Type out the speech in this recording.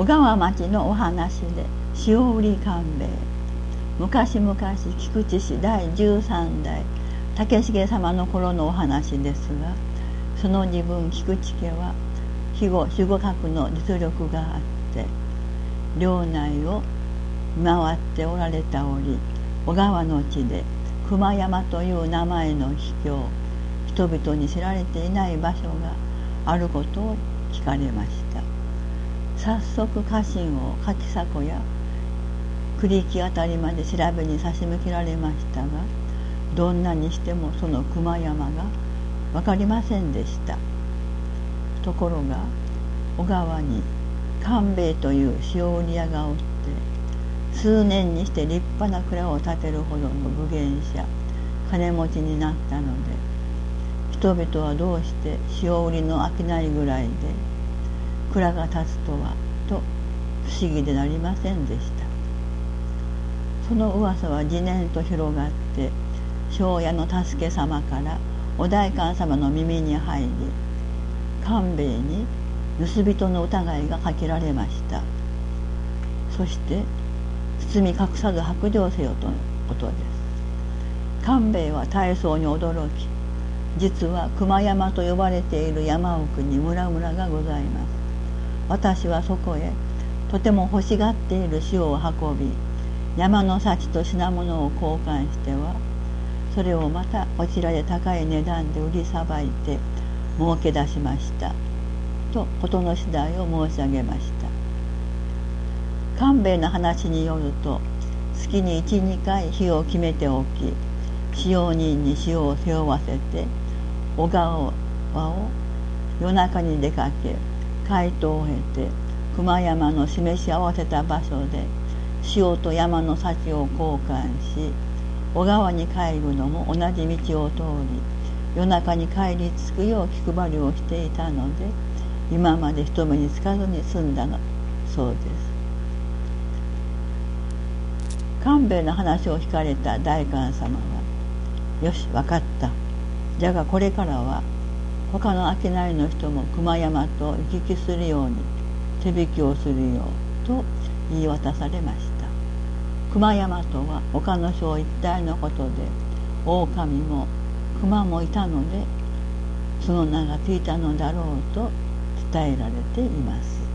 小川町のお話で塩売り勘兵衛。昔々菊池市第13代竹重様の頃のお話ですがその自分菊池家は肥後守護閣の実力があって領内を見回っておられた折小川の地で熊山という名前の秘境人々に知られていない場所があることを聞かれました。早速家臣を柿迫や栗木あたりまで調べに差し向けられましたがどんなにしてもその熊山が分かりませんでした。ところが小川に官兵衛という塩売り屋がおって数年にして立派な蔵を建てるほどの武芸者金持ちになったので人々はどうして塩売りの商いぐらいで蔵が建つとはと不思議でなりませんでした。その噂は次年と広がって庄屋の助け様からお代官様の耳に入り官兵衛に盗人の疑いがかけられました。そして包み隠さず白状せよとのことです。官兵衛は大層に驚き実は熊山と呼ばれている山奥に村々がございます。私はそこへとても欲しがっている塩を運び山の幸と品物を交換してはそれをまたこちらで高い値段で売りさばいて儲け出しましたと事の次第を申し上げました。官兵衛の話によると月に12回日を決めておき使用人に塩を背負わせて小川を夜中に出かけ街灯を経て熊山の示し合わせた場所で塩と山の幸を交換し小川に帰るのも同じ道を通り夜中に帰り着くよう気配りをしていたので今まで人目につかずに済んだのそうです。官兵衛の話を聞かれた代官様は「よし分かった。じゃがこれからは他の商いの人も熊山と行き来するように手引きをするよう」と言い渡されました。熊山とは他の省一帯のことで狼も熊もいたのでその名がついたのだろうと伝えられています。